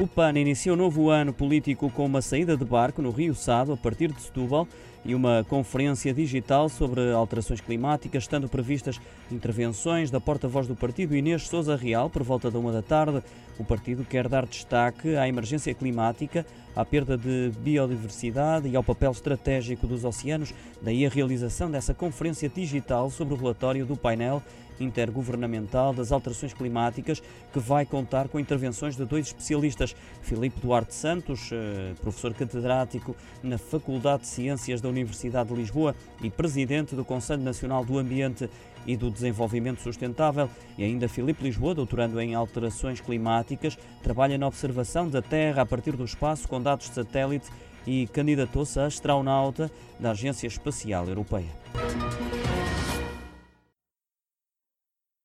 O PAN inicia o novo ano político com uma saída de barco no Rio Sado, a partir de Setúbal, e uma conferência digital sobre alterações climáticas, estando previstas intervenções da porta-voz do partido, Inês Souza Real, por volta da uma da tarde. O partido quer dar destaque à emergência climática, à perda de biodiversidade e ao papel estratégico dos oceanos, daí a realização dessa conferência digital sobre o relatório do painel intergovernamental das alterações climáticas, que vai contar com intervenções de dois especialistas, Filipe Duarte Santos, eh, professor catedrático na Faculdade de Ciências da Universidade de Lisboa e presidente do Conselho Nacional do Ambiente e do Desenvolvimento Sustentável, e ainda Filipe Lisboa, doutorando em alterações climáticas, trabalha na observação da Terra a partir do espaço com dados de satélite e candidatou-se a astronauta da Agência Espacial Europeia.